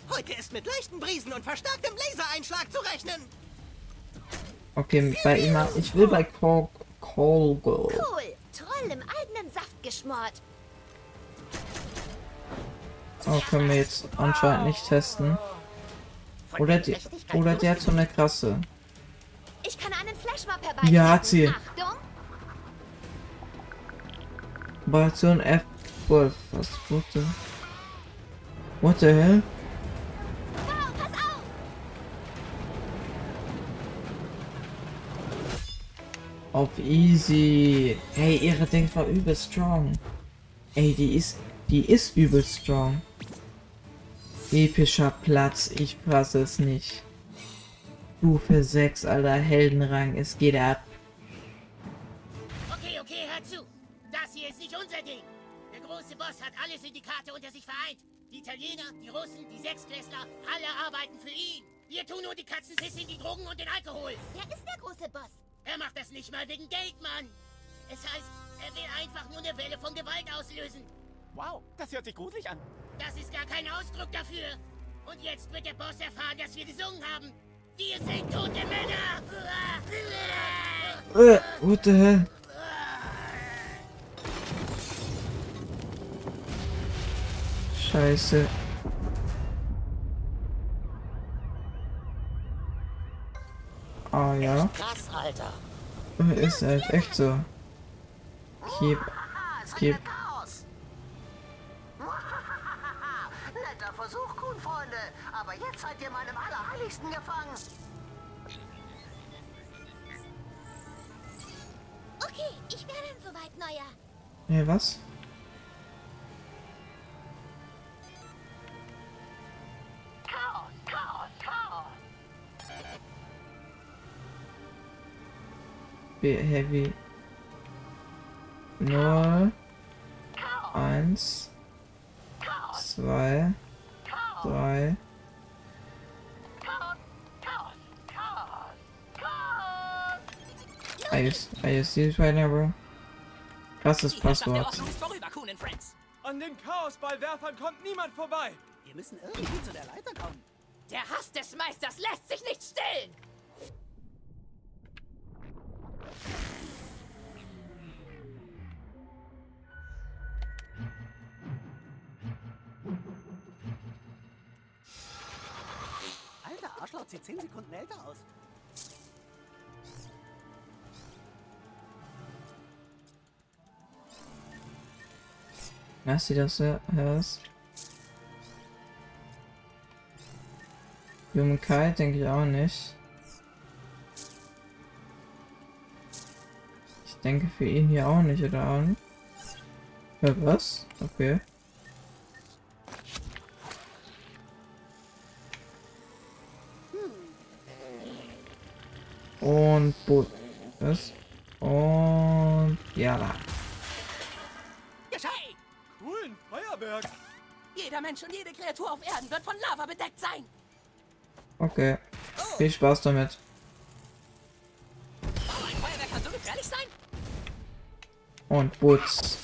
Heute ist mit leichten Brisen und verstärktem Lasereinschlag zu rechnen. Okay, bei ihm, ich will bei Call, Call Girl. Cool. Troll im Saft geschmort. Oh, können wir jetzt anscheinend nicht testen. Oder die, oder die hat so eine krasse. Ich kann einen Flashmob herbeiführen. Ja, hat sie. Operation F12. Was wurde? What the hell? Auf easy. Hey, ihre Ding war übel strong. Ey, die ist, die ist übel strong. Epischer Platz, ich fasse es nicht. Stufe 6, alter Heldenrang, es geht ab. Krasses Die Passwort. Ordnung ist Friends. An den Chaosballwerfern kommt niemand vorbei. Wir müssen irgendwie zu der Leiter kommen. Der Hass des Meisters lässt sich nicht stillen. Alter, Arschloch sieht 10 Sekunden älter aus. Lass sie das hörst. Humankind denke ich auch nicht. Ich denke für ihn hier auch nicht, oder auch nicht? Ja, was? Okay. Und Boot. Was? Und ja, Mensch und jede Kreatur auf Erden wird von Lava bedeckt sein. Okay. Viel Spaß damit. Oh, ein Feuerwerk kann so gefährlich sein? Und Boots.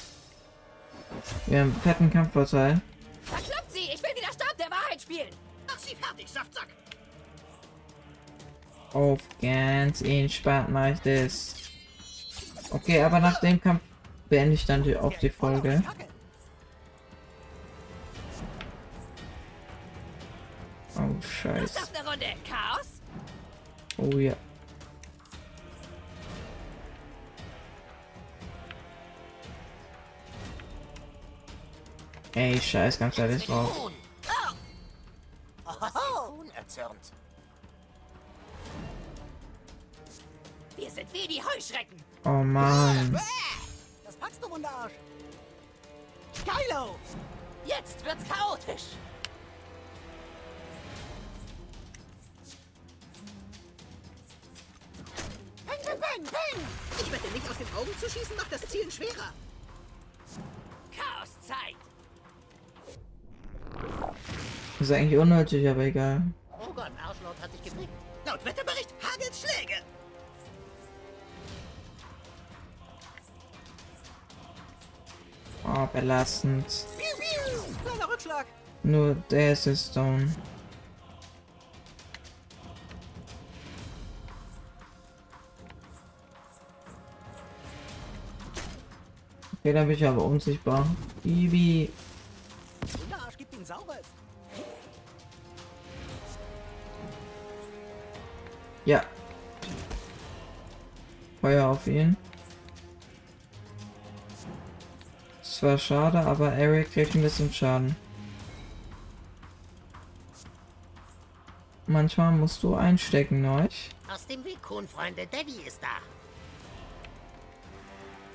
Wir haben einen fetten Kampfvorteil. Verkloppt sie! Ich will wieder Stab der Wahrheit spielen! Mach sie fertig, Saftsack. Auf ganz entspannt mache ich das. Okay, aber nach dem Kampf beende ich dann die, auch die Folge. Oh ja. Ey, scheiß ganz ehrlich drauf. Peng, peng! Ich wette, nicht aus den Augen zu schießen, macht das Zielen schwerer. Chaoszeit! Ist eigentlich unnötig, aber egal. Oh Gott, Arschloch hat sich gefickt. Laut Wetterbericht Schläge. Oh, belastend. Piu, piu. Kleiner Rückschlag. Nur der ist jetzt down. Okay, da bin ich aber unsichtbar. Saures. Ja. Feuer auf ihn. Es war schade, aber Eric kriegt ein bisschen Schaden. Manchmal musst du einstecken, neuch. Aus dem Weg, Kuhn, Freunde. Daddy ist da.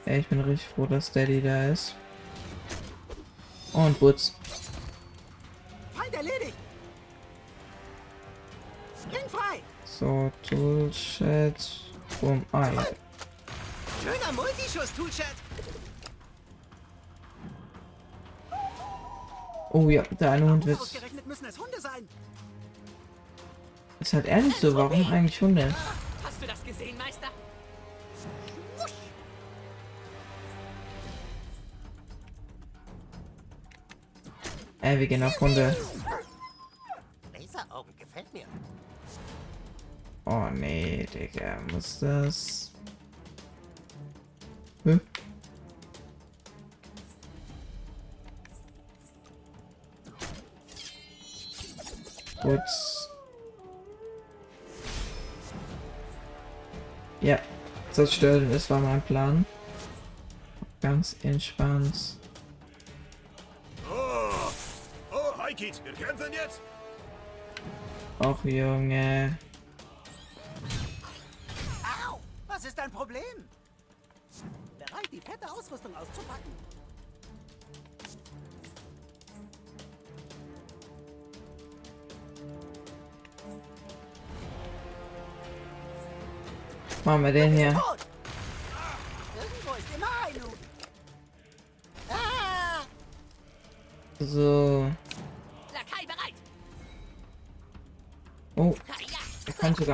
Ja, ich bin richtig froh, dass Daddy da ist. Und Butz. Feind erledigt! Frei! So, Toolchat. Boom. Ah, ja. Schöner Multischuss, Toolchat. Oh ja, der eine Hund wird. Ausgerechnet müssen es Hunde sein. Ist halt ehrlich so, warum eigentlich Hunde? Hast du das gesehen, Meister? Ey, wir gehen auf Hunde. Laseraugen gefällt mir. Oh nee, Digga, muss das. Hä? Gut. Ja, zerstören, das war mein Plan. Ganz entspannt. Oh, Kid, wir kämpfen jetzt. Och, Junge. Au! Was ist dein Problem? Bereit, die fette Ausrüstung auszupacken. Machen wir den hier. Tot!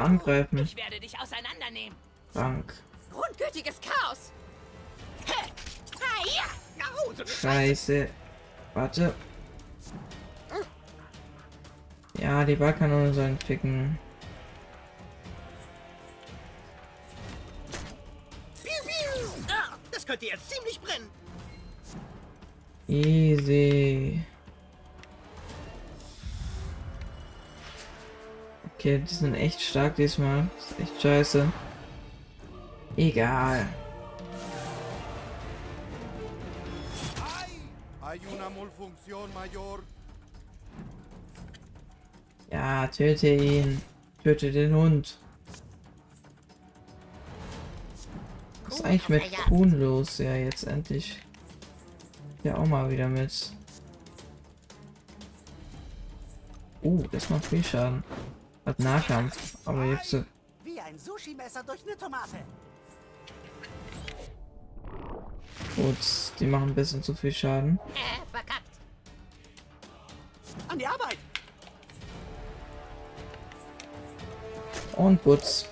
Angreifen. Ich werde dich auseinandernehmen. Krank. Grundgültiges Chaos. Scheiße. Warte. Ja, die Ballkanone sollen ficken. Okay, die sind echt stark diesmal. Das ist echt scheiße. Egal. Ja, töte ihn. Töte den Hund. Was ist eigentlich mit Kuhn los? Ja, jetzt endlich. Ja, auch mal wieder mit. Uh, das macht viel Schaden. Hat Nahkampf. Aber jetzt so. Wie ein Sushi-Messer durch eine Tomate. Gut, die machen ein bisschen zu viel Schaden. Äh, verkackt. An die Arbeit! Und Butz.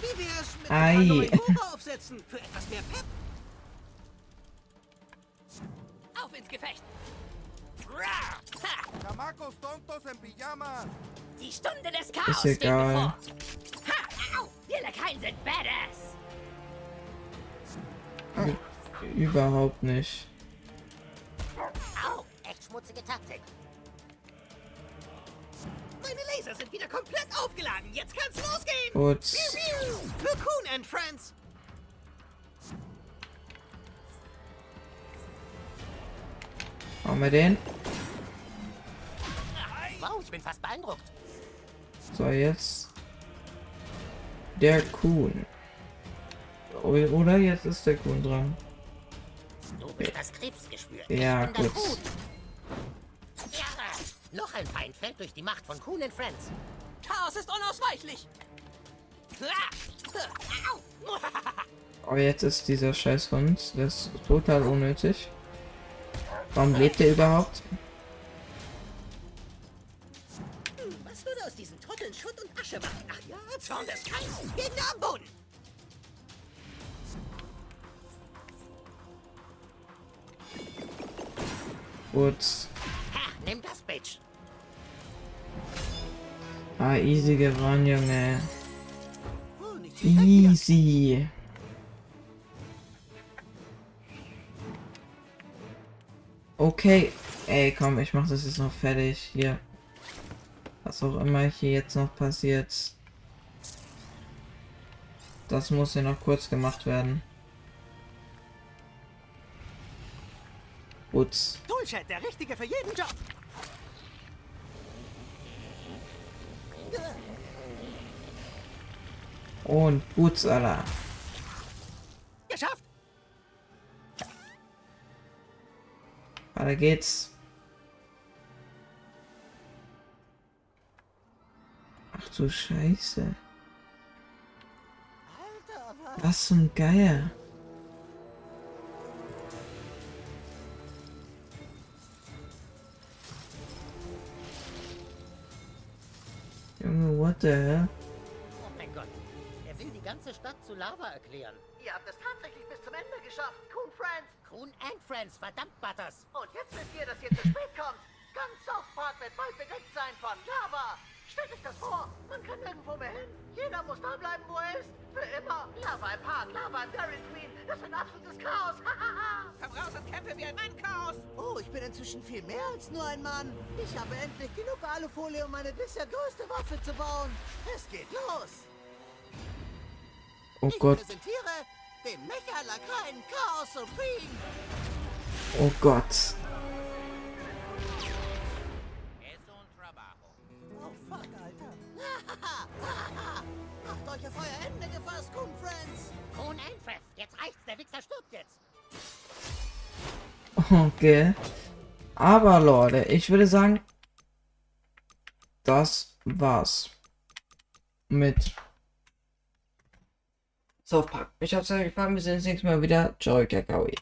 Wie wär's mit Ei. aufsetzen für etwas mehr Pep? Auf ins Gefecht. Chamacos tontos en pijamas. Die Stunde des Chaos Ist egal. Überhaupt nicht. Au, echt schmutzige Taktik. Meine Laser sind wieder komplett aufgeladen. Jetzt kann's losgehen. Für Kuhn and Friends. Machen wir den. Wow, ich bin fast beeindruckt. So, jetzt. Der Kuhn. Oder jetzt ist der Kuhn dran. Du bist das Krebsgeschwür. Ja, gut. Kuhn. Ja, noch ein Feind fällt durch die Macht von Kuhn and Friends. Chaos ist unausweichlich. Aber jetzt ist dieser scheiß Hund. Das ist total unnötig. Warum lebt er überhaupt? Schutt und Asche machen? Ach ja, Zorn des Kaisers. Gegner am Boden. Gut. Ha, nimm das, Bitch. Ah, easy gewonnen, Junge. Oh. Easy. Okay. Ey, komm, ich mach das jetzt noch fertig. Hier. Was auch immer hier jetzt noch passiert. Das muss hier noch kurz gemacht werden. Putz. Toolshed, der Richtige für jeden Job. Und Putz, Alter. Geschafft. Weiter geht's. Ach du Scheiße. Alter, was? Was zum Geier. Junge, what the hell? Oh mein Gott. Er will die ganze Stadt zu Lava erklären. Ihr habt es tatsächlich bis zum Ende geschafft, Coon Friends. Kuhn and Friends, verdammt, Butters. Und jetzt wisst ihr, dass ihr zu spät kommt. Ganz South Park wird bald bedeckt sein von Lava. Stellt euch das vor, man kann nirgendwo mehr hin. Jeder muss da bleiben, wo er ist. Für immer. Lava im Park, Lava im Dairy Queen. Das wird absolutes Chaos. Komm raus und kämpfe wie ein Mann, Chaos. Oh, ich bin inzwischen viel mehr als nur ein Mann. Ich habe endlich genug Alufolie, um meine bisher größte Waffe zu bauen. Es geht los. Oh ich Gott. präsentiere den Mecha-Lakaien Chaos Supreme. Oh Gott. Macht euch auf euer Ende gefasst, Coon Friends. Coon Einfreff, jetzt reicht's, der Wichser stirbt jetzt. Okay. Aber Leute, ich würde sagen, das war's mit South Park. Ich hoffe, es hat euch gefallen. Wir sehen uns nächstes Mal wieder. Ciao, Kakaoi.